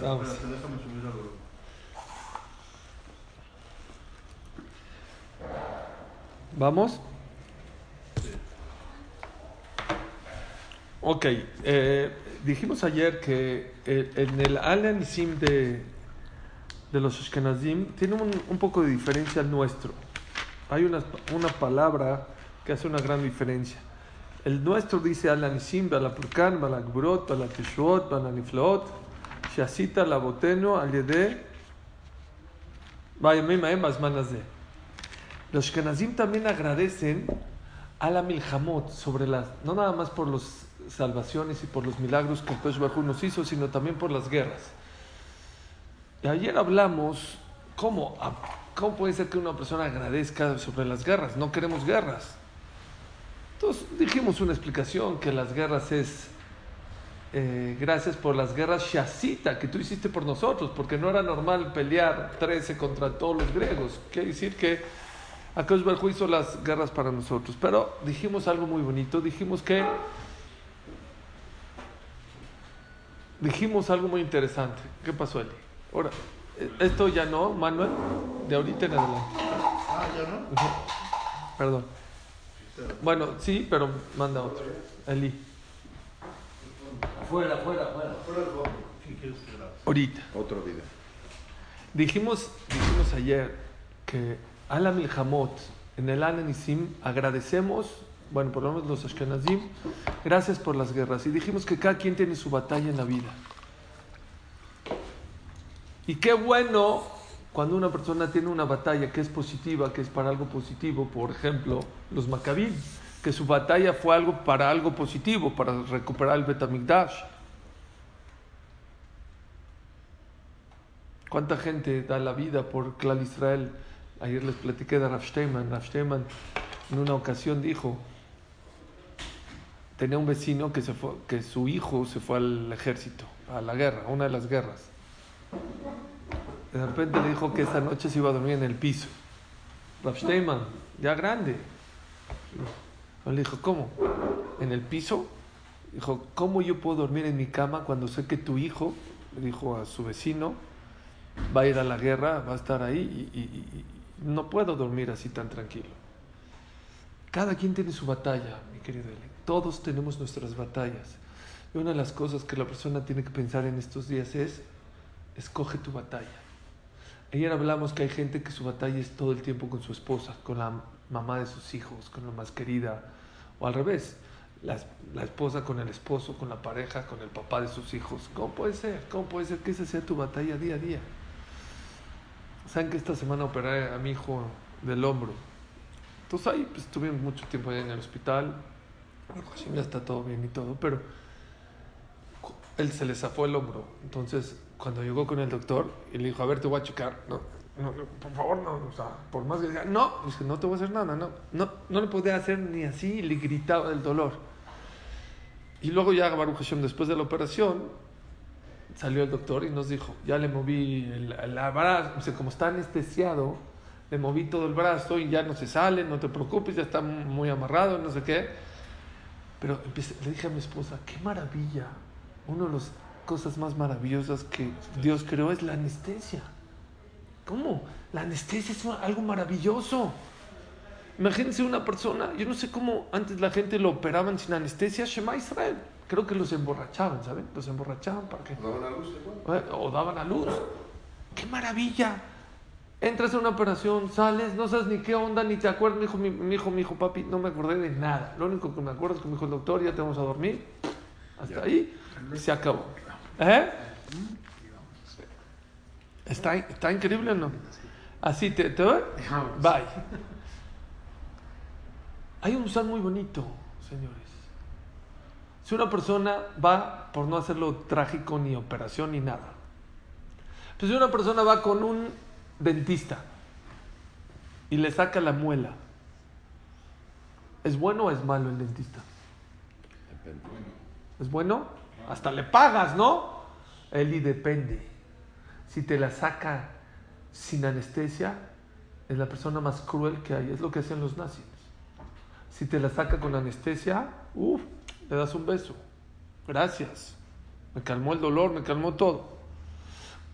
Vamos. ¿Vamos? Ok, eh, dijimos ayer que eh, en el Alan Sim de, de los Ashkenazim tiene un, un poco de diferencia al nuestro. Hay una, una palabra que hace una gran diferencia. El nuestro dice Alan Sim, Balapurkan, Balakburot, Balateshuot, Balaniflaot, Laboteno, Aliede, Vayamim, Aem, Azmanazé. Los Ashkenazim también agradecen a la Milhamot sobre las, no nada más por las salvaciones y por los milagros que Kosh Bajú nos hizo, sino también por las guerras. Y ayer hablamos cómo, cómo puede ser que una persona agradezca sobre las guerras. No queremos guerras. Entonces dijimos una explicación que las guerras es eh, gracias por las guerras shasita que tú hiciste por nosotros, porque no era normal pelear 13 contra todos los griegos. Quiere decir que Akash hizo las guerras para nosotros. Pero dijimos algo muy bonito. Dijimos que. Dijimos algo muy interesante. ¿Qué pasó, Eli? Ahora, esto ya no, Manuel. De ahorita en adelante. Ah, ya no. Perdón. Bueno, sí, pero manda otro. Eli. Afuera, afuera, afuera. Fuera del fondo. ¿Qué quieres que grabe? Ahorita. Otro video. Dijimos, dijimos ayer que a la Milhamot, en el Ananisim, agradecemos, bueno, por lo menos los Ashkenazim, gracias por las guerras. Y dijimos que cada quien tiene su batalla en la vida. Y qué bueno cuando una persona tiene una batalla que es positiva, que es para algo positivo, por ejemplo, los Maccabim, que su batalla fue algo para algo positivo, para recuperar el Betamigdash. ¿Cuánta gente da la vida por Clal Israel? Ayer les platiqué de Rav Steinman en una ocasión dijo, tenía un vecino que, su hijo se fue al ejército, a la guerra, a una de las guerras. De repente le dijo que esa noche se iba a dormir en el piso. Rav Steinman, ya grande. Le dijo, ¿cómo? ¿En el piso? Dijo, ¿cómo yo puedo dormir en mi cama cuando sé que tu hijo, dijo a su vecino, va a ir a la guerra, va a estar ahí y no puedo dormir así tan tranquilo. Cada quien tiene su batalla, mi querido Eli. Todos tenemos nuestras batallas. Y una de las cosas que la persona tiene que pensar en estos días es, escoge tu batalla. Ayer hablamos que hay gente que su batalla es todo el tiempo con su esposa, con la mamá de sus hijos, con la más querida, o al revés, la, la esposa con el esposo, con la pareja, con el papá de sus hijos. ¿Cómo puede ser? ¿Cómo puede ser que esa sea tu batalla día a día? Saben que esta semana operé a mi hijo del hombro. Entonces ahí pues, estuve mucho tiempo en el hospital. Bueno, ya está todo bien y todo, pero él se le zafó el hombro. Entonces, cuando llegó con el doctor y le dijo, a ver, te voy a checar. No, no, no, por favor, no. O sea, por más que diga, no, dice, no te voy a hacer nada, no. No, no le podía hacer ni así y le gritaba del dolor. Y luego ya Baruch Hashem, después de la operación, salió el doctor y nos dijo, ya le moví el, el brazo, dice, como está anestesiado, le moví todo el brazo y ya no se sale, no te preocupes, ya está muy amarrado, no sé qué. Pero empecé- le dije a mi esposa, qué maravilla, una de las cosas más maravillosas que Dios creó es la anestesia. ¿Cómo? La anestesia es algo maravilloso. Imagínense una persona, yo no sé cómo antes la gente lo operaban sin anestesia, Shema Israel. Creo que los emborrachaban, ¿saben? Los emborrachaban para que ¿Daban a luz eh, o daban a luz. ¡Qué maravilla! Entras a una operación, sales, no sabes ni qué onda, ni te acuerdas. Me dijo mi, mi hijo, mi hijo, papi, no me acordé de nada. Lo único que me acuerdo es que me dijo el doctor, ya te vamos a dormir. Hasta ahí se acabó. ¿Eh? ¿Está, está increíble o no? Así te, te voy. Bye. Hay un musar muy bonito, señores. Si una persona va por no hacerlo trágico ni operación ni nada, Entonces una persona va con un dentista y le saca la muela. ¿Es bueno o es malo el dentista? ¿Es bueno? Hasta le pagas, ¿no? Él y depende. Si te la saca sin anestesia, es la persona más cruel que hay. Es lo que hacían los nazis. Si te la saca con anestesia, uff, le das un beso. Gracias. Me calmó el dolor, me calmó todo.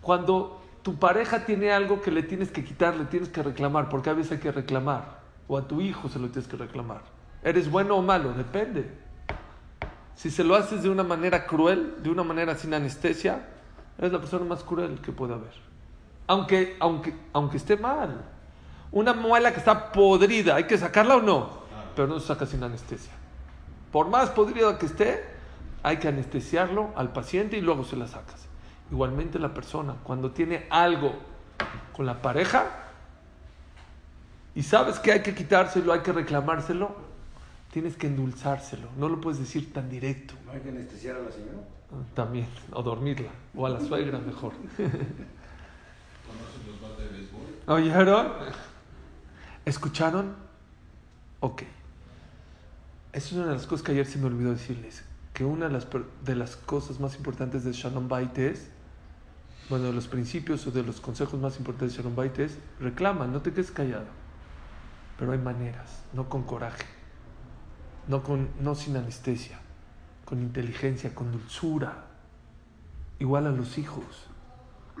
Cuando tu pareja tiene algo que le tienes que quitar, le tienes que reclamar, porque a veces hay que reclamar. O a tu hijo se lo tienes que reclamar. ¿Eres bueno o malo? Depende. Si se lo haces de una manera cruel, de una manera sin anestesia, eres la persona más cruel que puede haber. Aunque, aunque, aunque esté mal. Una muela que está podrida, ¿hay que sacarla o no? Pero no se saca sin anestesia. Por más podrida que esté, hay que anestesiarlo al paciente y luego se la sacas. Igualmente la persona, cuando tiene algo con la pareja y sabes que hay que quitárselo, hay que reclamárselo, tienes que endulzárselo. No lo puedes decir tan directo. ¿No hay que anestesiar a la señora? También, o dormirla, o a la suegra mejor. ¿Oyeron? ¿Escucharon? Ok. Es una de las cosas que ayer se me olvidó decirles. Que una de las, de las cosas más importantes de Shalom Bait es, bueno, de los principios o de los consejos más importantes de Shalom Bait es, reclama, no te quedes callado. Pero hay maneras, no con coraje, no, con, no sin anestesia, con inteligencia, con dulzura. Igual a los hijos.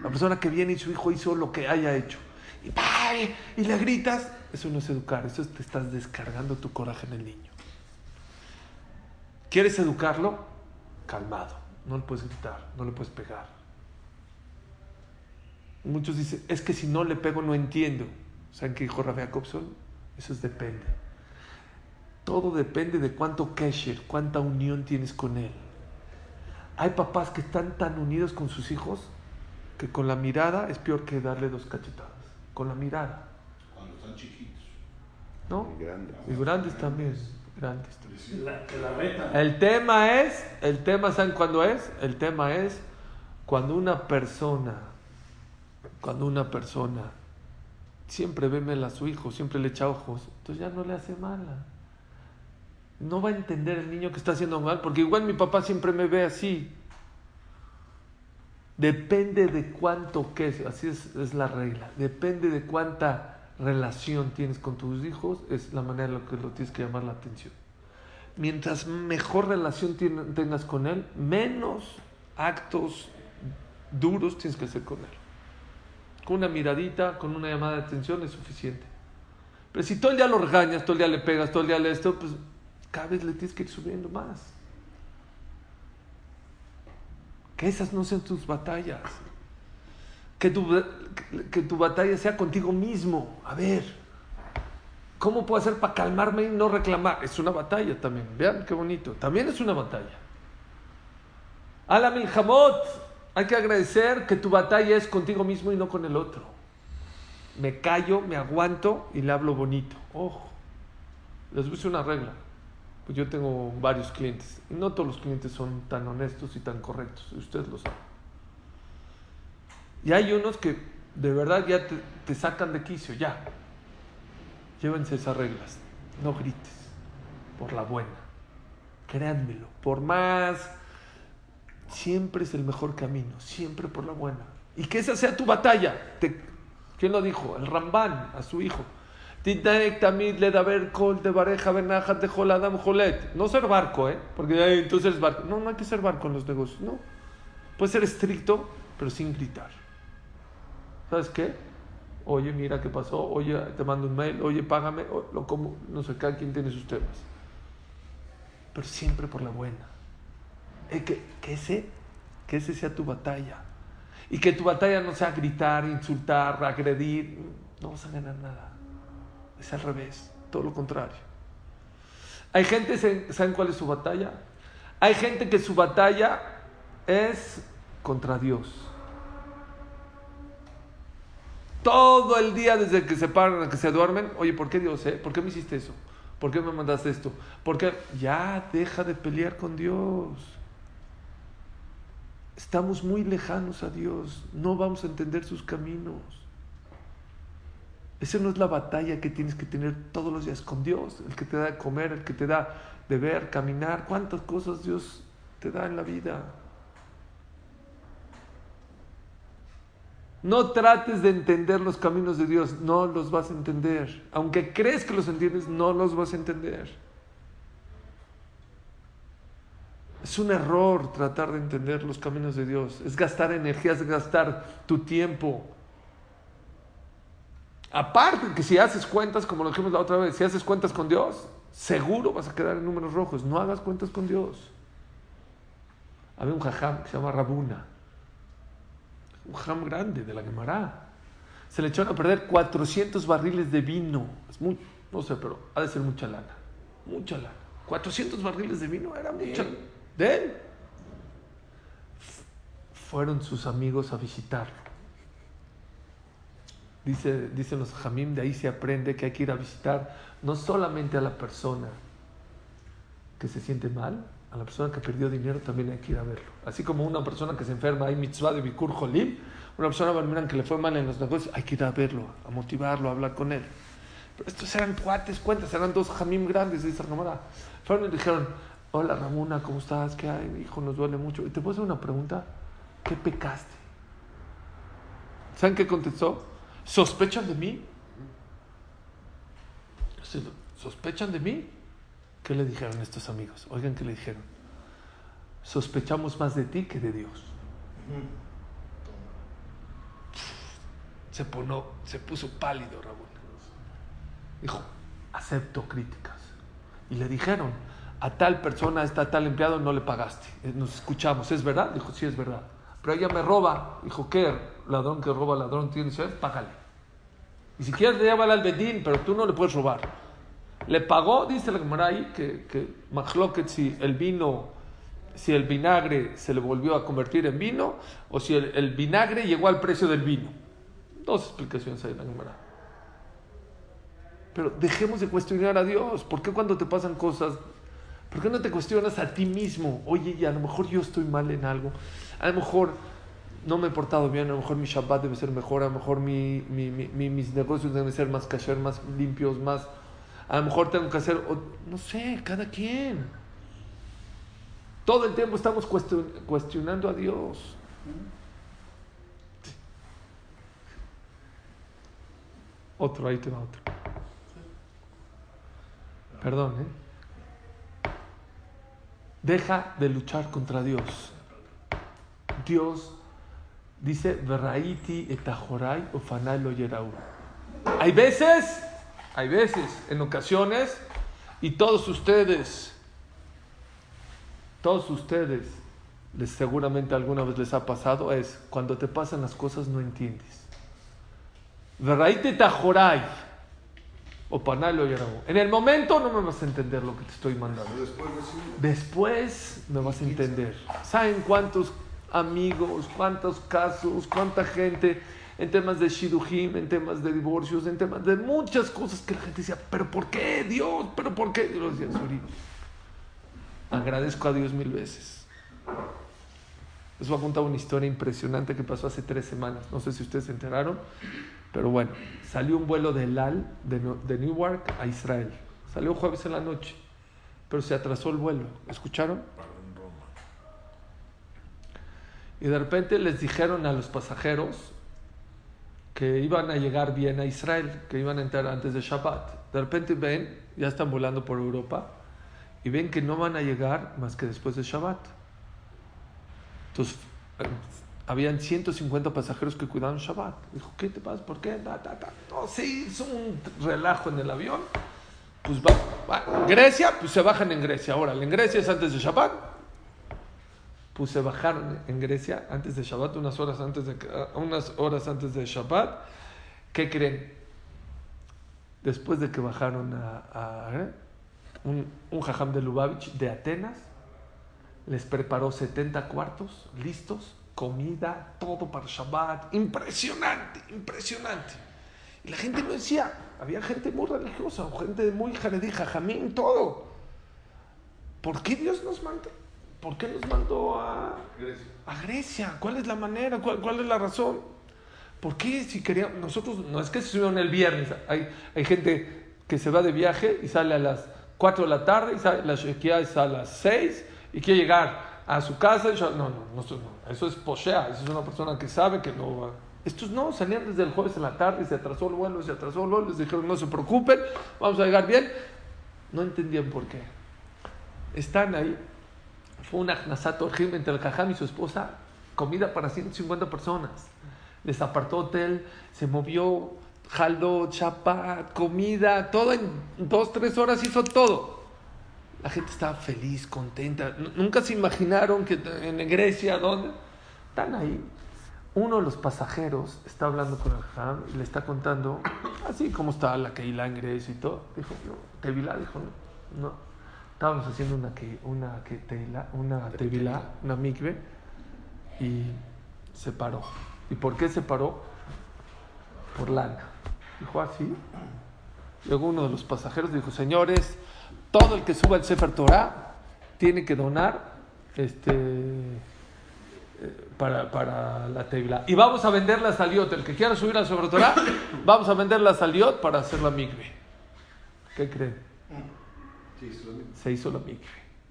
La persona que viene y su hijo hizo lo que haya hecho. Y, y le gritas, eso no es educar, eso es te estás descargando tu coraje en el niño. ¿Quieres educarlo? Calmado. No le puedes gritar, no le puedes pegar. Muchos dicen, es que si no le pego no entiendo. ¿Saben qué dijo Rafa Jacobson? Eso es depende. Todo depende de cuánto kesher, cuánta unión tienes con él. Hay papás que están tan unidos con sus hijos que con la mirada es peor que darle dos cachetadas. Con la mirada. Cuando están chiquitos. ¿No? Y grandes también. Grandes también. La, que la retan. El tema es, el tema, ¿saben cuándo es? El tema es cuando una persona, cuando una persona siempre ve mal a su hijo, siempre le echa ojos, entonces ya no le hace mala. No va a entender el niño que está haciendo mal, porque igual mi papá siempre me ve así. Depende de cuánto que es, así es, la regla. Depende de cuánta relación tienes con tus hijos, es la manera en la que lo tienes que llamar la atención. Mientras mejor relación tengas con él, menos actos duros tienes que hacer con él. Con una miradita, con una llamada de atención es suficiente. Pero si todo el día lo regañas, todo el día le pegas, todo el día le esto, pues cada vez le tienes que ir subiendo más. Que esas no sean tus batallas. Que tu, que tu batalla sea contigo mismo. A ver, ¿cómo puedo hacer para calmarme y no reclamar? Es una batalla también. Vean qué bonito. También es una batalla. Ala Milhamot. Hay que agradecer que tu batalla es contigo mismo y no con el otro. Me callo, me aguanto y le hablo bonito. Ojo, les decir una regla. Pues yo tengo varios clientes y no todos los clientes son tan honestos y tan correctos. y Ustedes lo saben. Y hay unos que de verdad ya te, sacan de quicio, ya. Llévense esas reglas. No grites. Por la buena. Créanmelo. Por más. Siempre es el mejor camino. Siempre por la buena. Y que esa sea tu batalla. ¿Quién lo dijo? El Rambán a su hijo. No ser barco, ¿eh? Porque "Ay, entonces eres barco. No, no hay que ser barco en los negocios. No. Puede ser estricto, pero sin gritar. ¿Sabes qué? Oye, mira qué pasó. Oye, te mando un mail. Oye, págame. o- lo como. No sé, cada quien tiene sus temas. Pero siempre por la buena. Eh, que, que, ese, que ese sea tu batalla. Y que tu batalla no sea gritar, insultar, agredir. No vas a ganar nada. Es al revés. Todo lo contrario. Hay gente, ¿saben- ¿saben cuál es su batalla? Hay gente que su batalla es contra Dios. Todo el día desde que se paran a que se duermen, oye, ¿por qué Dios? Eh? ¿Por qué me hiciste eso? ¿Por qué me mandaste esto? ¿Por qué? Ya deja de pelear con Dios. Estamos muy lejanos a Dios, no vamos a entender sus caminos. Esa no es la batalla que tienes que tener todos los días con Dios, el que te da de comer, el que te da de ver, caminar, cuántas cosas Dios te da en la vida. No trates de entender los caminos de Dios, no los vas a entender. Aunque crees que los entiendes, no los vas a entender. Es un error tratar de entender los caminos de Dios. Es gastar energía, es gastar tu tiempo. Aparte que si haces cuentas, como lo dijimos la otra vez, si haces cuentas con Dios, seguro vas a quedar en números rojos. No hagas cuentas con Dios. Había un jajam que se llama Rabuna un jam grande de la Gemara. Se le echaron a perder 400 barriles de vino. Es muy, no sé, pero ha de ser mucha lana. Mucha lana. 400 barriles de vino era mucha. ¿De él? Fueron sus amigos a visitarlo. Dice, dicen los jamim, de ahí se aprende que hay que ir a visitar no solamente a la persona que se siente mal, a la persona que perdió dinero también hay que ir a verlo. Así como una persona que se enferma, hay mitzvah de Bikur Jolim, una persona que le fue mal en los negocios, hay que ir a verlo, a motivarlo, a hablar con él. Pero estos eran cuates, cuentas, eran dos jamim grandes, dice Ramona. Fueron y dijeron, hola Ramona, ¿cómo estás? ¿Qué hay? Hijo nos duele mucho. ¿Y te puedo hacer una pregunta? ¿Qué pecaste? ¿Saben qué contestó? ¿Sospechan de mí? ¿Sospechan de mí? ¿Qué le dijeron estos amigos? Oigan, ¿qué le dijeron? Sospechamos más de ti que de Dios. Se, se puso pálido Raúl. Dijo, acepto críticas. Y le dijeron, a tal persona, a tal empleado no le pagaste. Eh, nos escuchamos, ¿es verdad? Dijo, sí, es verdad. Pero ella me roba. Dijo, ¿qué? Ladrón que roba, ladrón tiene, ¿sabes? Págale. Y si quieres, llévala al bedín, pero tú no le puedes robar. Le pagó, dice la Gemara ahí, que, que si el vino, si el vinagre se le volvió a convertir en vino, o si el, vinagre llegó al precio del vino. Dos explicaciones hay en la Gemara. Pero dejemos de cuestionar a Dios. ¿Por qué cuando te pasan cosas, por qué no te cuestionas a ti mismo? Oye, y a lo mejor yo estoy mal en algo. A lo mejor no me he portado bien, a lo mejor mi Shabbat debe ser mejor, a lo mejor mi, mis negocios deben ser más kasher, más limpios, más a lo mejor tengo que hacer, no sé, cada quien. Todo el tiempo estamos cuestionando a Dios. Otro, ahí te va otro. Perdón, ¿eh? Deja de luchar contra Dios. Dios dice, Veraiti etajorai ofanai lo Hay veces hay veces, en ocasiones, y todos ustedes, todos ustedes, les, seguramente alguna vez les ha pasado, es cuando te pasan las cosas no entiendes. tajoray o panalo En el momento no me vas a entender lo que te estoy mandando. Después me vas a entender. ¿Saben cuántos amigos, cuántos casos, cuánta gente en temas de shidujim, en temas de divorcios, en temas de muchas cosas que la gente decía, pero ¿por qué Dios? ¿Pero por qué? Yo decía, agradezco a Dios mil veces. Les voy a contar una historia impresionante que pasó hace tres semanas. No sé si ustedes se enteraron, pero bueno, salió un vuelo de LAL de, de Newark a Israel. Salió jueves en la noche, pero se atrasó el vuelo. ¿Escucharon? Y de repente les dijeron a los pasajeros, que iban a llegar bien a Israel, que iban a entrar antes de Shabbat. De repente ven, ya están volando por Europa, y ven que no van a llegar más que después de Shabbat. Entonces, eh, habían 150 pasajeros que cuidaban Shabbat. Dijo, ¿qué te pasa? ¿Por qué? No, sí, es un relajo en el avión. Pues va, Grecia, pues se bajan en Grecia. Ahora, en Grecia es antes de Shabbat, pues se bajaron en Grecia antes de Shabbat, unas horas antes de, unas horas antes de Shabbat. ¿Qué creen? Después de que bajaron a, ¿eh? un, un jajam de Lubavitch de Atenas, les preparó 70 cuartos listos, comida, todo para Shabbat. Impresionante, impresionante. Y la gente lo decía, había gente muy religiosa, gente muy jaredí, jajamín, todo. ¿Por qué Dios nos manda? ¿Por qué nos mandó a, a Grecia? ¿Cuál es la manera? ¿Cuál, cuál es la razón? ¿Por qué si queríamos, nosotros, no es que se subieron el viernes, hay, hay gente que se va de viaje y sale a las 4 de la tarde y sale, la Shekia es a las 6 y quiere llegar a su casa. Y no, no, nosotros no, eso es poshea, eso es una persona que sabe que no va. Estos no, salían desde el jueves en la tarde y se atrasó el vuelo, se atrasó el vuelo, les dijeron no se preocupen, vamos a llegar bien. No entendían por qué. Están ahí, fue un Orjim entre el Jajam y su esposa, comida para 150 personas. Les apartó hotel, se movió, jaló, chapa, comida, todo en dos, tres horas hizo todo. La gente estaba feliz, contenta. Nunca se imaginaron que en Grecia, ¿dónde? Están ahí. Uno de los pasajeros está hablando con el Jajam y le está contando, así como está la Keilah en Grecia y todo. Dijo, no, Tevilá, dijo, no, no. Estábamos haciendo una, que, una, que teila, una tevilá, una mikve, y se paró. ¿Y por qué se paró? Por lana. Dijo así. Luego uno de los pasajeros dijo, señores, todo el que suba el Sefer Torah tiene que donar este, eh, para, para la tevilá. Y vamos a vender la saliot. El que quiera subir al Sefer Torah, vamos a vender la saliot para hacer la mikve. ¿Qué creen? Se hizo la mikve.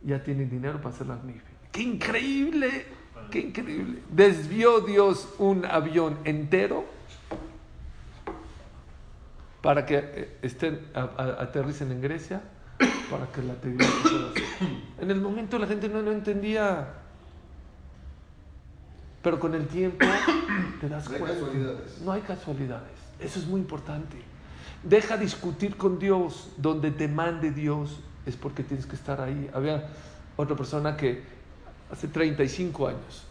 Ya tienen dinero para hacer la mikve. ¡Qué increíble! ¡Qué increíble! Desvió Dios un avión entero para que eh, estén, a- a- aterricen en Grecia, para que la hacer. En el momento la gente no lo entendía. Pero con el tiempo te das No hay cuenta. casualidades. No hay casualidades. Eso es muy importante. Deja discutir con Dios. Donde te mande Dios es porque tienes que estar ahí. Había otra persona que hace 35 años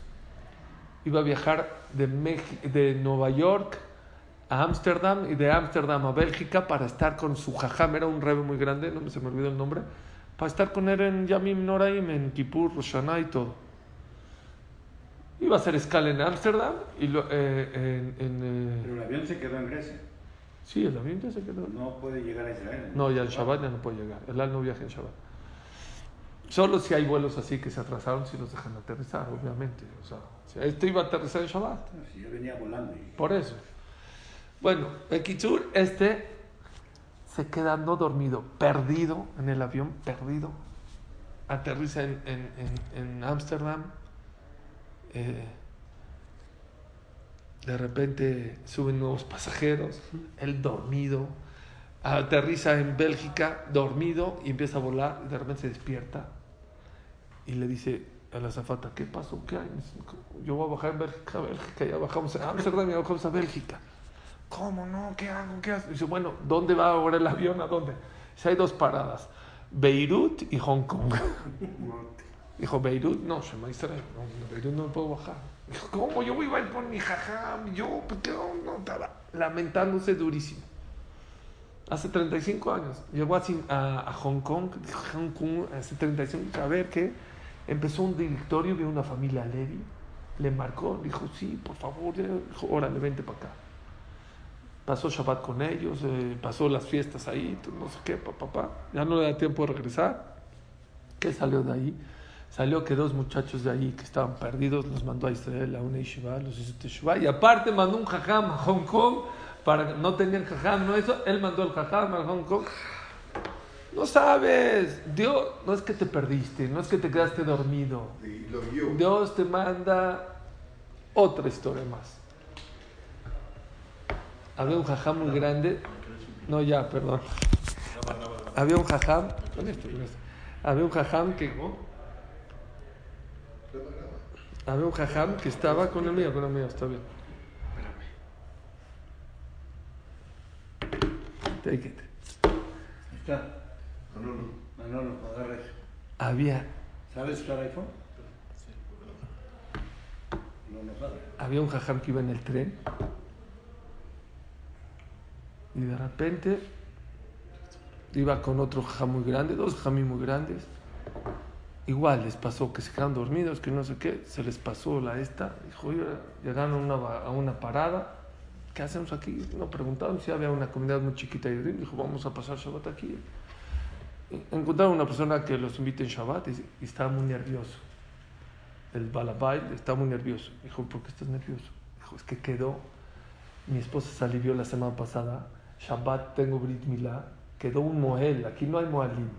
iba a viajar de, Nueva York a Ámsterdam y de Ámsterdam a Bélgica para estar con su jajam. Era un rebe muy grande, no se me olvidó el nombre. Para estar con él en Yamim Noraim, en Kippur, Rosh Hashanah y todo. Iba a hacer escala en Ámsterdam y lo- eh, en, en, eh, Pero el avión se quedó en Grecia. Sí, el avión ya se quedó. No puede llegar a Israel. No, ya el Shabbat ya no puede llegar. El al no viaja en Shabbat. Solo si hay vuelos así que se atrasaron, si los dejan aterrizar, obviamente. O sea, si este iba a aterrizar en Shabbat. Si yo venía volando. y- Por eso. Bueno, en Kitsur, este se queda no dormido, perdido en el avión, perdido. Aterriza en en- en- en Ámsterdam. Eh, de repente suben nuevos pasajeros, él dormido. Aterriza en Bélgica, dormido, y empieza a volar. Y de repente se despierta y le dice a la azafata, ¿qué pasó? ¿Qué hay? Yo voy a bajar en Bélgica, Bélgica, ya bajamos a Amsterdam y ya bajamos a Bélgica. ¿Cómo no? ¿Qué hago? ¿Qué hago? Dice, bueno, ¿dónde va ahora el avión? ¿A dónde? Dice, hay dos paradas, Beirut y Hong Kong. Dijo, Beirut, no, Israel, no, en Beirut no puedo bajar. ¿cómo? Yo iba a ir por mi jajam, yo, ¿por qué no? Estaba lamentándose durísimo. Hace 35 años. Llegó así a, a Hong Kong, Hong Kong, hace 35, a ver qué. Empezó un directorio, vio una familia Levi, le marcó, dijo, sí, por favor, dijo, órale, vente para acá. Pasó Shabbat con ellos, eh, pasó las fiestas ahí, no sé qué, papá, papá. Ya no le da tiempo de regresar. ¿Qué salió de ahí? Salió que dos muchachos de ahí que estaban perdidos los mandó a Israel a una yeshiva, los hizo teshuva, y aparte mandó un jajam a Hong Kong para no tenían jajam, no eso, él mandó el jajam a Hong Kong. No sabes, Dios, no es que te perdiste, no es que te quedaste dormido. Dios te manda otra historia más. Había un jajam muy grande. No, ya, perdón. Había un jajam. con esto, con esto. Había un jajam que. Había un jajam que estaba con el mío, con el mío, está bien. Take it. Ahí Está. Manolo. Manolo, agarra eso. Había, ¿Sabes usar iPhone? No, no sabe. había un jajam que iba en el tren. Y de repente iba con otro jajam muy grande, dos jajamí muy grandes. Igual les pasó que se quedaron dormidos, que no sé qué, se les pasó la esta. Dijo, "Oye, llegaron a una, a una parada. ¿Qué hacemos aquí? No preguntaron si había una comunidad muy chiquita de Dijo, vamos a pasar Shabbat aquí. Y Encontraron una persona que los invita en Shabbat y, y estaba muy nervioso. el balabay está muy nervioso. Dijo, ¿por qué estás nervioso? Dijo, es que quedó, mi esposa se alivió la semana pasada, Shabbat tengo Brit Milá, quedó un moel, aquí no hay moalim,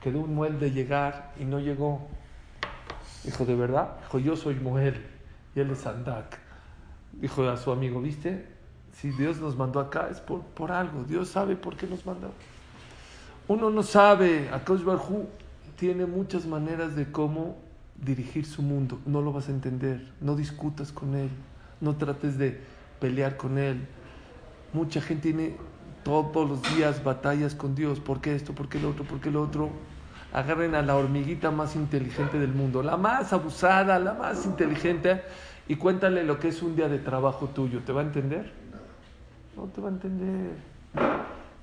quedó un moel de llegar y no llegó. Dijo, ¿de verdad? Dijo, yo soy moel y él es Andak. Dijo a su amigo, ¿viste? Si Dios nos mandó acá es por, por algo, Dios sabe por qué nos mandó. Uno no sabe, Akash Barhu tiene muchas maneras de cómo dirigir su mundo. No lo vas a entender, no discutas con él, no trates de pelear con él. Mucha gente tiene todos los días batallas con Dios. ¿Por qué esto? ¿Por qué lo otro? ¿Por qué lo otro? Agarren a la hormiguita más inteligente del mundo, la más abusada, la más inteligente, y cuéntale lo que es un día de trabajo tuyo. ¿Te va a entender? No te va a entender.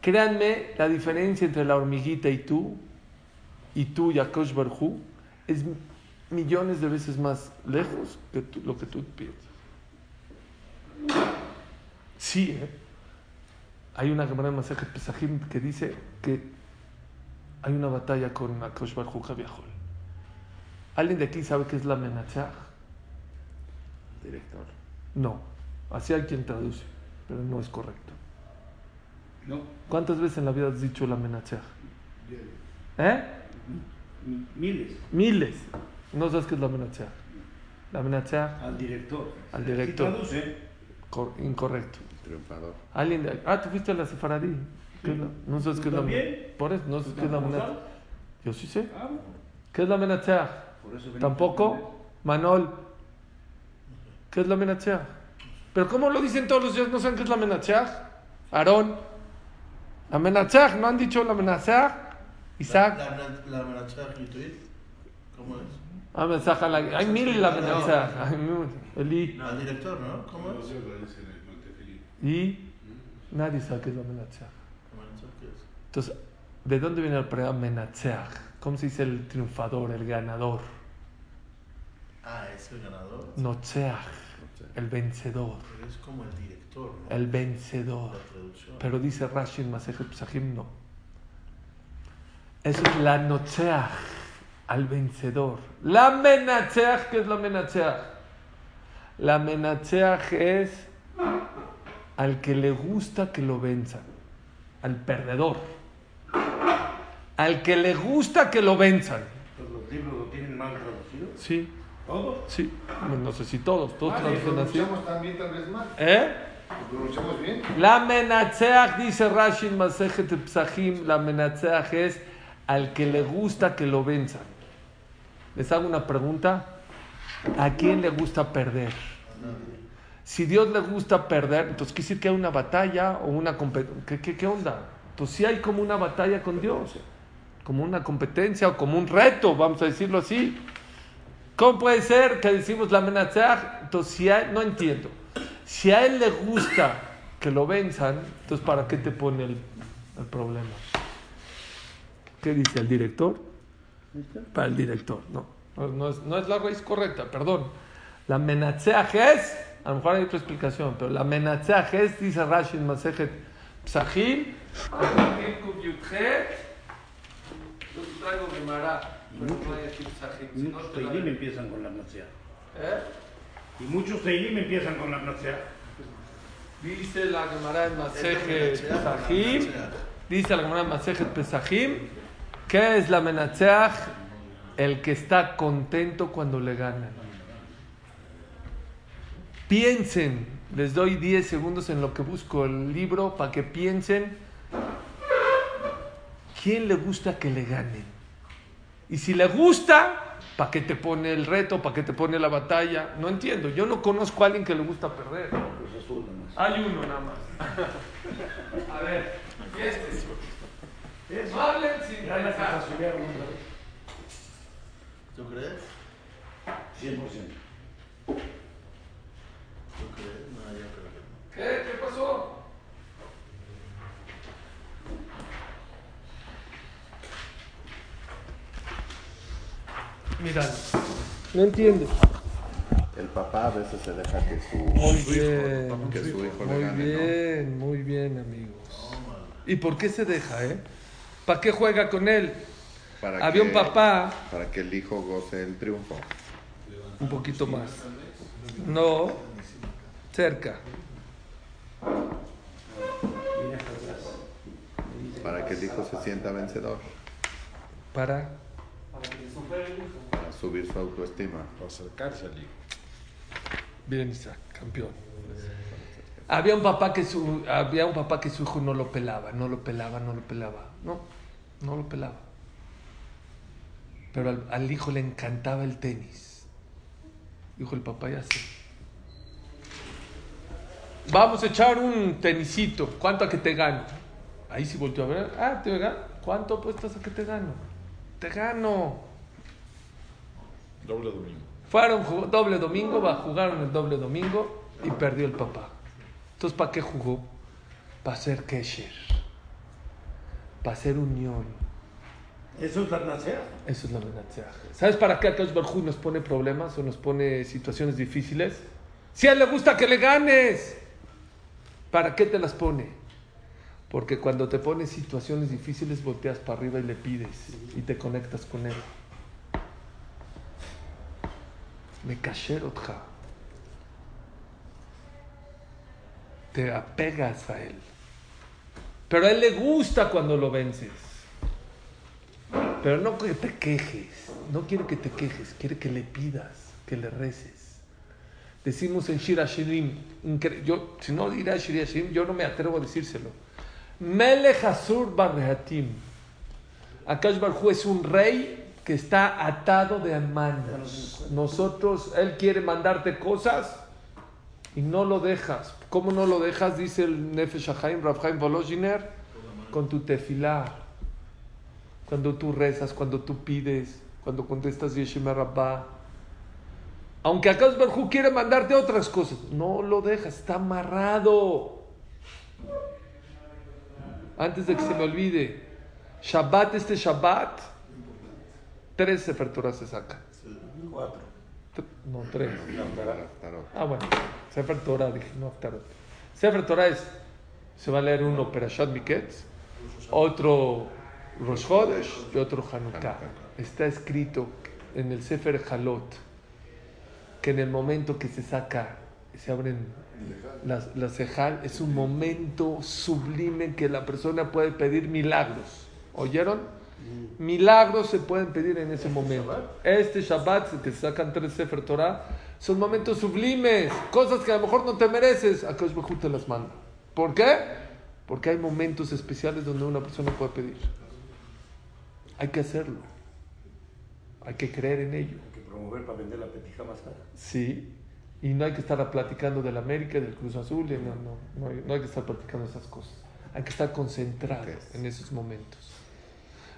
Créanme, la diferencia entre la hormiguita y tú, y tú y Akosh Barhu, es millones de veces más lejos que lo que tú piensas. Sí, ¿eh? Hay una Gemara en Masejet Pesajim que dice que hay una batalla con Akosh Barhu Javiahol. ¿Alguien de aquí sabe qué es la Menachach? Director. No, así hay quien traduce, pero no es correcto. No. ¿Cuántas veces en la vida has dicho la Menachach? ¿Eh? Miles. Miles. No sabes qué es la Menachach. La Menachach, Al director. Al director. Traduce. cor- incorrecto. Triunfador. Alguien de- Ah, tú fuiste a la Sefaradí. ¿Qué es la- No sabes ¿Tú qué es la también? Por eso, no sabes qué es la ¿Tampoco Menachach. sabes? Yo sí sé. Ah, ¿Qué es la a Tampoco. Manol. ¿Qué es la Menachach? Pero ¿cómo lo dicen todos los días? ¿No saben qué es la Menachach? Aarón. La ¿no han dicho la Menachach? Isaac. La, la, la Yituit, ¿cómo es? Ah, Menachach, la- hay mil la mil. Eli. Al director, ¿no? ¿Cómo es? Y nadie sabe qué es la Menachach. La Menachach, ¿qué es? Entonces, ¿de dónde viene la palabra Menachach? ¿Cómo se dice el triunfador, el ganador? Ah, es el ganador. Nocheach, el vencedor. Pero es como el director, ¿no? El vencedor. La. Pero dice Rashi en Masejet Pesachim, no. Eso es la Nocheach, al vencedor. La Menacheach, ¿qué es la Menacheach? La Menacheach es al que le gusta que lo venzan, al perdedor. Al que le gusta que lo venzan. Los libros lo tienen mal traducido. Sí, ¿Todos? sí. Bueno, No sé si todos, todos Ah, traducen así. también tal vez mal. ¿Eh? ¿Lo pronunciamos bien? La menatzeach, dice Rashi en Masejet Psahim, la menatzeach es al que le gusta que lo venzan. Les hago una pregunta. ¿A quién le gusta perder? Si Dios le gusta perder, entonces quiere decir que hay una batalla o una competencia. ¿Qué, qué, qué onda? Entonces sí hay como una batalla con Dios, como una competencia o como un reto, vamos a decirlo así. ¿Cómo puede ser que decimos la menatzeach? Entonces si hay- no entiendo. Si a él le gusta que lo venzan, entonces ¿para qué te pone el, el problema? ¿Qué dice el director? Para el director, no. No, es, no es la raíz correcta, perdón. La menatzeach es, a lo mejor hay otra explicación, pero la menatzeach es, dice Rashi en Masejet Psahim, Psahim Kuf Yudhet, yo traigo Gemara, pero no hay aquí Psahim, si no Muchos Teilim empiezan con la. ¿Eh? Y muchos Teilim empiezan con la Mnatzea. Dice la Gemara en Masejet Menachach. dice la Gemara en Masejet Pesajim, ¿qué es la Menatzeach? El que está contento cuando le ganan. Piensen, les doy 10 segundos en lo que busco el libro para que piensen, ¿quién le gusta que le ganen? Y si le gusta, ¿para qué te pone el reto? ¿Para qué te pone la batalla? No entiendo, yo no conozco a alguien que le gusta perder. Los azul nomás. Hay uno nada más. A ver, este. No hablen sin. ¿Tú crees? 100%. ¿Tú crees? No, yo creo que no. ¿Qué? ¿Qué pasó? Mira, no entiendo. El papá a veces se deja que su, Muy hijo, bien, que su hijo le muy gane, bien, muy bien, amigos. ¿Y por qué se deja, eh? ¿Para qué juega con él? Había que- un papá Para que el hijo goce el triunfo. Un poquito más. No, cerca. Para que el hijo se sienta vencedor, Para. para subir su autoestima. Para acercarse al hijo. Bien, Isaac, campeón. Había un papá que su, había un papá que su hijo no lo pelaba, no lo pelaba, no lo pelaba. No, no lo pelaba. Pero al, al hijo le encantaba el tenis. Dijo el papá, ya sé. Vamos a echar un tenisito. ¿Cuánto a que te gano? Ahí sí volteó a ver. Ah, te gano. ¿Cuánto apuestas a que te gano? Te gano. Doble domingo. Fueron jugó- doble domingo, va, jugaron el doble domingo y perdió el papá. Entonces, ¿para qué jugó? Para hacer kesher. Para hacer unión. Eso es la nacea. Eso es la menatzeaj. ¿Sabes para qué Akash Barjú nos pone problemas o nos pone situaciones difíciles? Si a él le gusta que le ganes, ¿para qué te las pone? Porque cuando te pone situaciones difíciles, volteas para arriba y le pides y te conectas con él. Me otja. Te apegas a él. Pero a él le gusta cuando lo vences. Pero no que te quejes, no quiere que te quejes, quiere que le pidas, que le reces. Decimos en Shira Shirim, incre- yo, si no dirá Shira Shirim, yo no me atrevo a decírselo. Melech Hasur Barrehatim. Akash Barhu es un rey que está atado de manos. Nosotros, él quiere mandarte cosas y no lo dejas. ¿Cómo no lo dejas? Dice el Nefesh Haim, Rav Chaim Volozhiner, con tu tefilá. Cuando tú rezas, cuando tú pides, cuando contestas Yeshima Rabbah. Aunque Akash Barhu quiere mandarte otras cosas, no lo dejas, está amarrado. Antes de que se me olvide, Shabbat, este Shabbat, tres Sefer Torah se sacan. Cuatro. Tr- No, tres. Ah, bueno, Sefer Torah, dije, no Haftarot. Sefer Torah es, se va a leer uno Perashat Miketz, otro Rosh Chodesh y otro Hanukkah. Está escrito en el Sefer Halot que en el momento que se saca, se abren las, las Sejal, es un momento sublime que la persona puede pedir milagros. ¿Oyeron? Milagros se pueden pedir en ese momento. Este Shabbat, que se sacan tres Sefer Torah, son momentos sublimes, cosas que a lo mejor no te mereces, a Kosh te las manda. ¿Por qué? Porque hay momentos especiales donde una persona puede pedir. Hay que hacerlo. Hay que creer en ello. Promover para vender la petija más cara. Sí. Y no hay que estar platicando del América, del Cruz Azul, no, no, no, hay, no hay que estar platicando esas cosas. Hay que estar concentrado en esos momentos.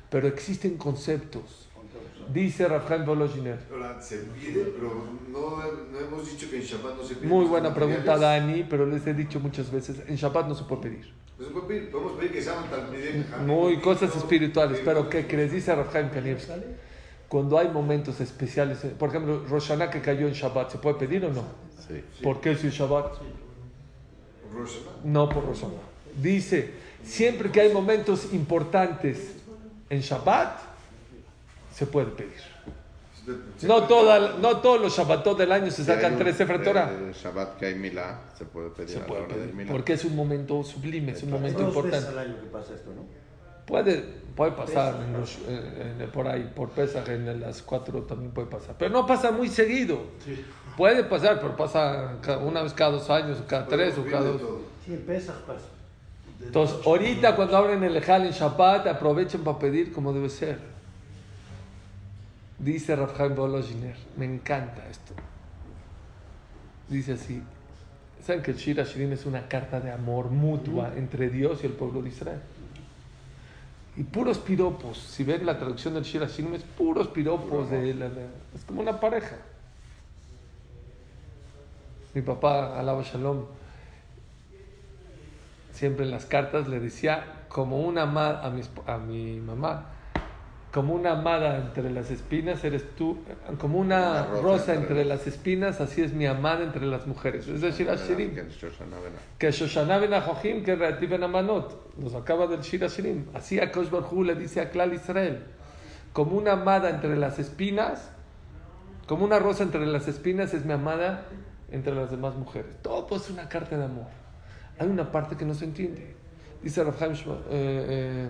Pero existen conceptos. Dice Rafael Bologiner. Se pide, pero no, no hemos dicho que en Shabbat no se pide. Muy buena pregunta. Dani, pero les he dicho muchas veces, en Shabbat no se puede pedir. No se puede pedir, podemos pedir que sean también. Muy cosas espirituales, pero ¿qué crees? Dice Rafael Kanievski. Cuando hay momentos especiales, eh, por ejemplo, Roshaná que cayó en Shabbat, ¿se puede pedir o no? Sí. ¿Por qué si es Shabbat? No por Roshaná. Dice, siempre que hay momentos importantes en Shabbat, se puede pedir. No, toda, no todos los Shabbatot del año se sacan un- tres Sefer Torah. El Shabbat que hay Milá, se puede pedir Se a la puede pedir, Milá. porque es un momento sublime, es un momento importante. al año que pasa esto, ¿no? Puede, puede pasar en los- en- en- por ahí, por Pesaj, en las cuatro también puede pasar. Pero no pasa muy seguido. Puede pasar, pero pasa una vez cada dos años, cada tres o cada dos. Sí, en pasa. Entonces, ahorita cuando abren el Ejal en Shabbat, aprovechen para pedir como debe ser. Dice Rafhaim Bologiner, me encanta esto. Dice así, ¿saben que el Shira Shirin es una carta de amor mutua entre Dios y el pueblo de Israel? Y puros piropos, si ven la traducción del Shira Shirin, es puros piropos, de la- la- es como una pareja. Mi papá, alaba Shalom, siempre en las cartas le decía como una amada a mi, a mi mamá, como una amada entre las espinas eres tú, como una, Una rosa rosa, entre entre las espinas, así es mi amada entre las mujeres. Es decir, Shirim, Que en Shoshana Bena. que ben Reativ ben Amanot, nos acaba del Shir Shirim. Así a Kosh Barhu le dice a Klal Israel, como una amada entre las espinas, Como una rosa entre las espinas es mi amada entre las demás mujeres. Todo es una carta de amor. Hay una parte que no se entiende. Dice Rafael eh, eh,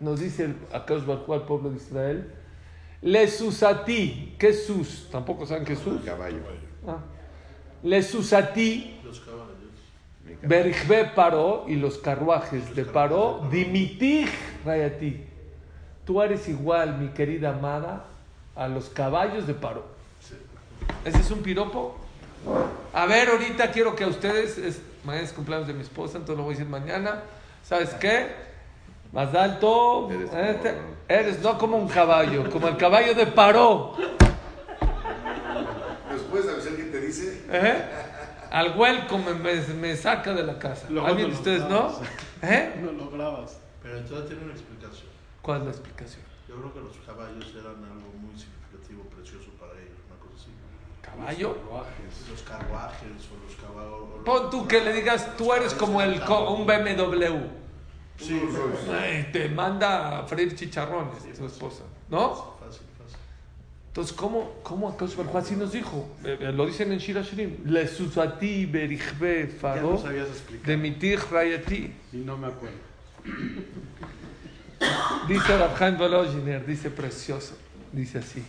Nos dice el Akash Barjú al pueblo de Israel, Le susati, ¿qué sus? Tampoco saben qué sus. Caballo. Ah. Le susati Los caballos. Paró y los carruajes de paró, dimitij rayati. Tú eres igual, mi querida amada, a los caballos de paró. ¿Ese es un piropo? A ver, ahorita quiero que a ustedes, es, mañana es cumpleaños de mi esposa, entonces lo voy a decir mañana. ¿Sabes qué? Más alto, Eres como- eres no como un caballo, como el caballo de paró. ¿Nos puedes avisar quién te dice? ¿Eh? Al welcome me, me saca de la casa. Luego ¿Alguien de ustedes no? grabas. ¿Eh? No lo grabas. Pero entonces tiene una explicación. ¿Cuál es la explicación? Yo creo que los caballos eran algo muy significativo, precioso para ellos, una cosa así. ¿Caballo? Los carruajes o los caballos. Pon tú que le digas, tú eres como el co- un BMW. Sí, Ay, te manda a freír chicharrones tu esposa, ¿no? fácil, fácil. Entonces, ¿cómo, cómo así nos dijo? Eh, eh, lo dicen en Shira Shirim. Le susati berichbe Ya faro de mitich rayati. Y no me acuerdo. Dice Rabhaim Volozhiner, dice precioso, dice así.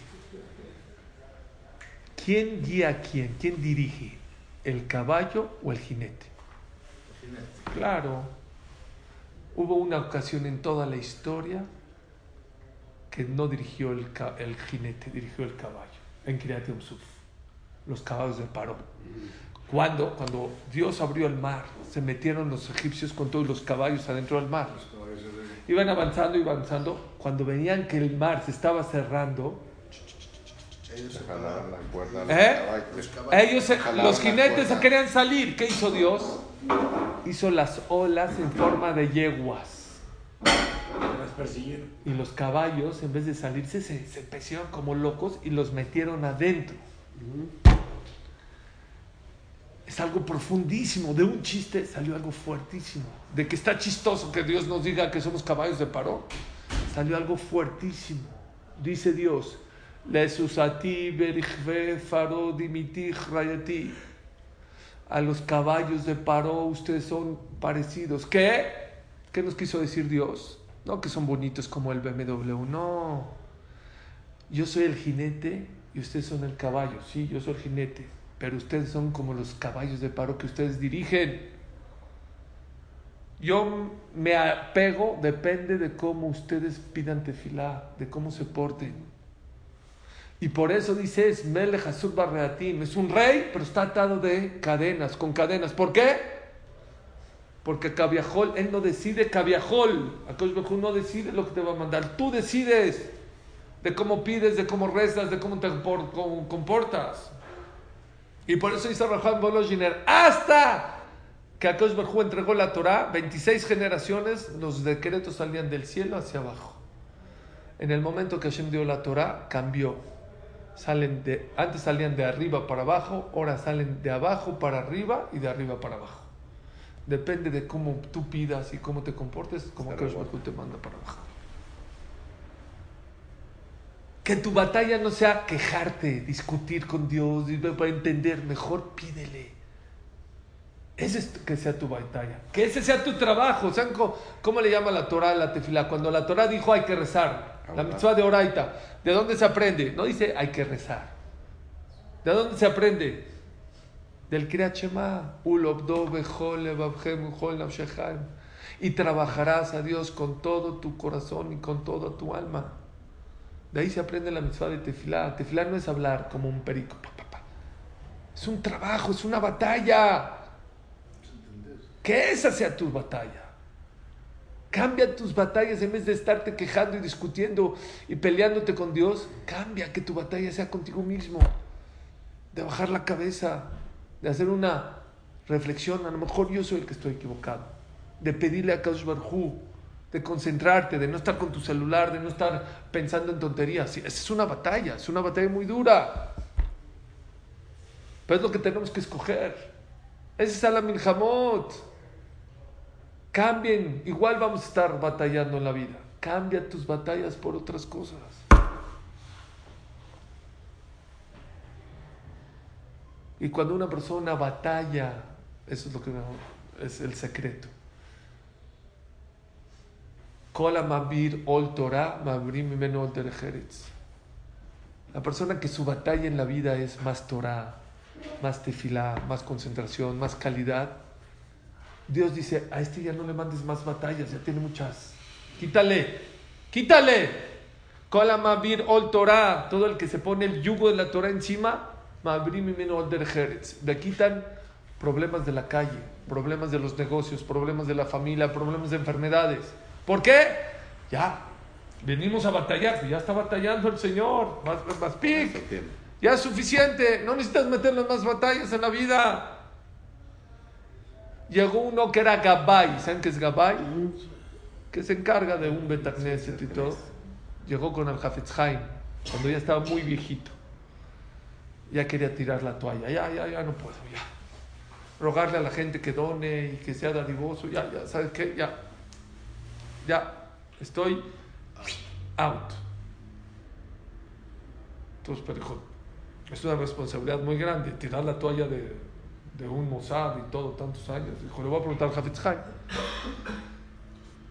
¿Quién guía a quién? ¿Quién dirige? ¿El caballo o el jinete? Claro. Hubo una ocasión en toda la historia que no dirigió el, el jinete, dirigió el caballo. En Kiryat Yamsuf. Los caballos de Paró. Cuando, cuando Dios abrió el mar, se metieron los egipcios con todos los caballos adentro del mar. Iban avanzando y avanzando. Cuando veían que el mar se estaba cerrando, Ellos se pararon. la cuerda los ¿Eh? caballos. Los caballos. ellos, se- Jalaron los la jinetes se querían salir. ¿Qué hizo Dios? Hizo las olas en forma de yeguas. Las persiguieron. Y los caballos, en vez de salirse, se, se como locos y los metieron adentro. Es algo profundísimo. De un chiste salió algo fuertísimo. De que está chistoso que Dios nos diga que somos caballos de paró. Salió algo fuertísimo. Dice Dios. A los caballos de paró ustedes son parecidos. ¿Qué? ¿Qué nos quiso decir Dios? No que son bonitos como el BMW. No. Yo soy el jinete y ustedes son el caballo. Sí, yo soy el jinete. Pero ustedes son como los caballos de paro que ustedes dirigen. Yo me apego, depende de cómo ustedes pidan tefilá, de cómo se porten. Y por eso dice, es Melech Barreatim, es un rey, pero está atado de cadenas, con cadenas. ¿Por qué? Porque Cabiajol, él no decide Cabiajol. Hu no decide lo que te va a mandar. Tú decides de cómo pides, de cómo rezas, de cómo te comportas. Y por eso dice Rahman Bolojiner, hasta que Hu entregó la Torah, 26 generaciones, los decretos salían del cielo hacia abajo. En el momento que Hashem dio la Torah, cambió. Salen de, antes salían de arriba para abajo, ahora salen de abajo para arriba y de arriba para abajo. Depende de cómo tú pidas y cómo te comportes, como que te manda para abajo. Que tu batalla no sea quejarte, discutir con Dios, y para entender, mejor pídele. Ese es que sea tu batalla, que ese sea tu trabajo. ¿Saben cómo, cómo le llama la Torah a la tefila? Cuando la Torah dijo hay que rezar, la mitzvah de Oraita, ¿de dónde se aprende? No dice hay que rezar. ¿De dónde se aprende? Del nafshechem. Y trabajarás a Dios con todo tu corazón y con toda tu alma. De ahí se aprende la mitzvah de tefilá. Tefilá no es hablar como un perico. pa, pa, pa. Es un trabajo, es una batalla. Que esa sea tu batalla. Cambia tus batallas en vez de estarte quejando y discutiendo y peleándote con Dios. Cambia que tu batalla sea contigo mismo. De bajar la cabeza, de hacer una reflexión. A lo mejor yo soy el que estoy equivocado. De pedirle a Kaush Barhu, de concentrarte, de no estar con tu celular, de no estar pensando en tonterías. Esa es una batalla, es una batalla muy dura. Pero es lo que tenemos que escoger. Ese es Alam Milhamot. Cambien, igual vamos a estar batallando en la vida. Cambia tus batallas por otras cosas. Y cuando una persona batalla, eso es lo que es el secreto. La persona que su batalla en la vida es más Torah, más tefilá, más concentración, más calidad. Dios dice, a este ya no le mandes más batallas, ya tiene muchas. Quítale, quítale. Kola mabir ol Torah, todo el que se pone el yugo de la Torah encima, ol. Le quitan problemas de la calle, problemas de los negocios, problemas de la familia, problemas de enfermedades. ¿Por qué? Ya, venimos a batallar, ya está batallando el Señor, más, más pic, ya es suficiente, no necesitas meterle más batallas en la vida. Llegó uno que era Gabay, ¿saben qué es Gabay? Que se encarga de un Betagneset y todo. Llegó con el Hafetz cuando ya estaba muy viejito. Ya quería tirar la toalla, ya, ya, ya no puedo, ya. Rogarle a la gente que done y que sea dadivoso, ya, ya, ¿sabes qué? Ya, ya estoy out. Entonces, pero es una responsabilidad muy grande tirar la toalla de, de un Mossad y todo, tantos años. Dijo, le voy a preguntar al.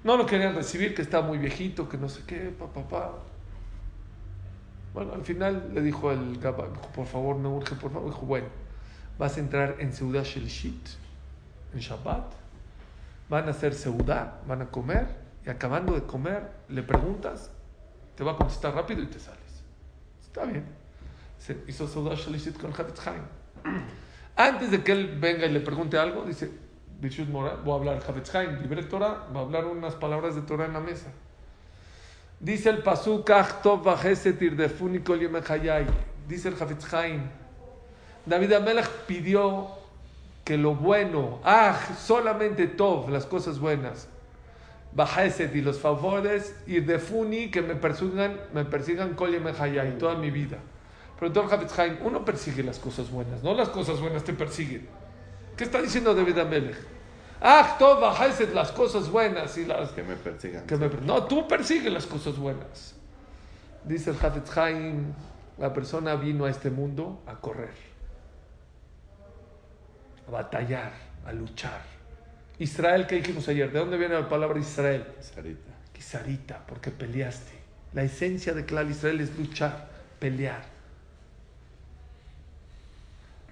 No lo querían recibir, que está muy viejito, que no sé qué, papá, papá. Bueno, al final le dijo el dijo, por favor, me urge, por favor. Dijo, bueno, vas a entrar en Seudah Shelishit, en Shabbat. Van a hacer Seudah, van a comer, y acabando de comer, le preguntas, te va a contestar rápido y te sales. Está bien. Se hizo Seudah Shelishit con Hafetz Haim. Antes de que él venga y le pregunte algo, dice, Bishut Mora, voy a hablar Hafetz Haim, libre Torah, va a hablar unas palabras de Torah en la mesa. Dice el Pasuk, Ach Tov Vajeset Irdefuni Kol. Dice el Hafetz Haim, David Amelech pidió que lo bueno, ah, solamente Tov, las cosas buenas, Bajeset y los favores, Irdefuni, que me persigan, me persigan Kol Hayai, toda mi vida. Pero Hafetz Haim, uno persigue las cosas buenas, no las cosas buenas te persiguen. ¿Qué está diciendo David Amelech? Ah, las cosas buenas y las Que me persigan. que me- no, tú persigues las cosas buenas. Dice el Hafetz Haim, la persona vino a este mundo a correr, a batallar, a luchar. Israel, ¿qué dijimos ayer? ¿De dónde viene la palabra Israel? Sarita. Kisarita, porque peleaste. La esencia de Klal Israel es luchar, pelear.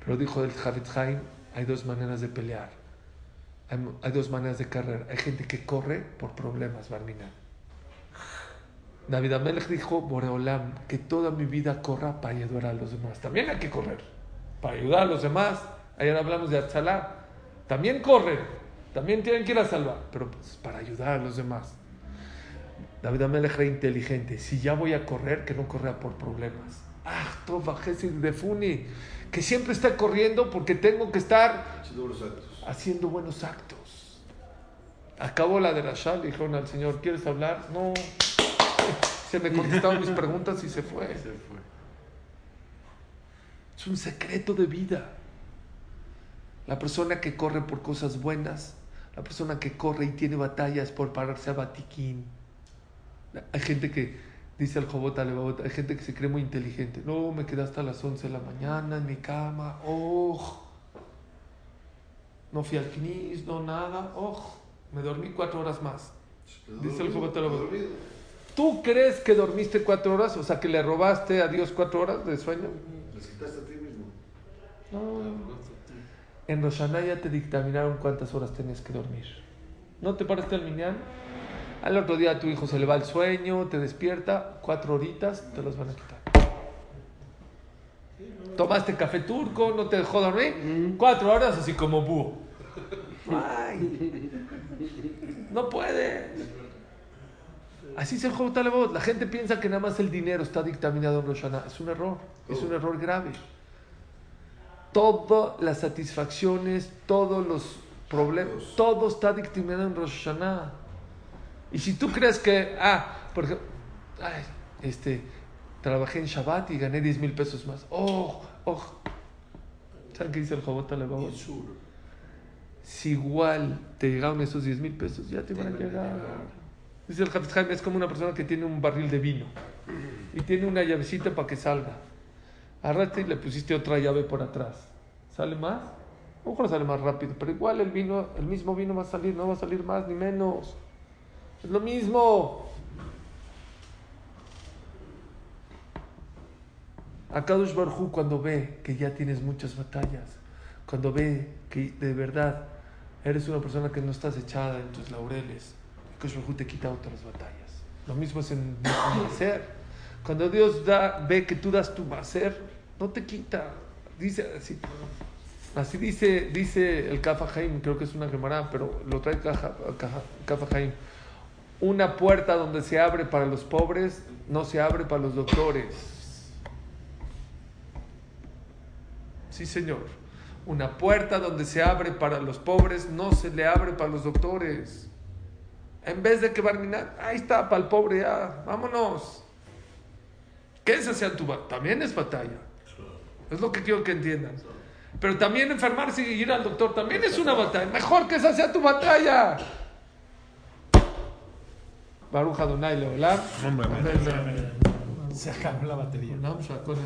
Pero dijo el Hafetz Haim, hay dos maneras de pelear. Hay, dos maneras de carrera. Hay gente que corre por problemas, Barminan. David Amelech dijo, Boreolam, que toda mi vida corra para ayudar a los demás. También hay que correr, para ayudar a los demás. Ayer hablamos de Atzalá. También corren, también tienen que ir a salvar, pero pues, para ayudar a los demás. David Amelech era inteligente. Si ya voy a correr, que no corra por problemas. Ah, de Funi, que siempre está corriendo porque tengo que estar Haciendo los actos. haciendo buenos actos. Acabó la de la Shal, dijeron al Señor, ¿quieres hablar? No. Se me contestaron mis preguntas y se fue. Se fue. Es un secreto de vida. La persona que corre por cosas buenas, la persona que corre y tiene batallas por pararse a Batiquín. Hay gente que, dice el Jobot hay gente que se cree muy inteligente. No, me quedé hasta las 11 de la mañana en mi cama. Oh, no fui al knis, no nada. Oh, me dormí cuatro horas más. Dice el Jobot. ¿Tú crees que dormiste cuatro horas? O sea, que le robaste a Dios cuatro horas de sueño. Les quitaste a ti mismo. No. En Roshaná ya te dictaminaron cuántas horas tenías que dormir. ¿No te paraste al minyan? Al otro día tu hijo se le va el sueño, te despierta, cuatro horitas te las van a quitar. Tomaste café turco, no te dejó dormir, cuatro horas así como búho. Ay. No puede. Así es el juego Talebot. La gente piensa que nada más el dinero está dictaminado en Rosh Hashanah. Es un error, es un error grave. Todas las satisfacciones, todos los problemas, todo está dictaminado en Rosh Hashanah. Y si tú crees que, ah, por ejemplo, ay, este, trabajé en Shabbat y gané 10 mil pesos más. Oh, oh. ¿Saben qué dice el Jobot? Si igual te llegaron esos 10 mil pesos, ya te van a llegar. Dice el Haim, es como una persona que tiene un barril de vino y tiene una llavecita para que salga. Arraste y le pusiste otra llave por atrás. ¿Sale más? A lo mejor sale más rápido, pero igual el vino, el mismo vino va a salir, no va a salir más ni menos. Es lo mismo. Akadosh Barhu cuando ve que ya tienes muchas batallas, cuando ve que de verdad eres una persona que no estás echada en tus laureles, Akadosh Barhu te quita otras batallas. Lo mismo es en ser. Cuando Dios da, ve que tú das tu ser, no te quita. Dice así. Así dice, dice el Kafa Haim, creo que es una gemara, pero lo trae Kafa Haim. Una puerta donde se abre para los pobres, no se abre para los doctores. Sí, señor. Una puerta donde se abre para los pobres, no se le abre para los doctores. En vez de que Barminar, ahí está, para el pobre, ya, vámonos. Que esa sea tu también es batalla. Es lo que quiero que entiendan. Pero también enfermarse y ir al doctor también es una batalla. Mejor que esa sea tu batalla. Baruch Adonai Leolam. Se acabó la batería. No, pues,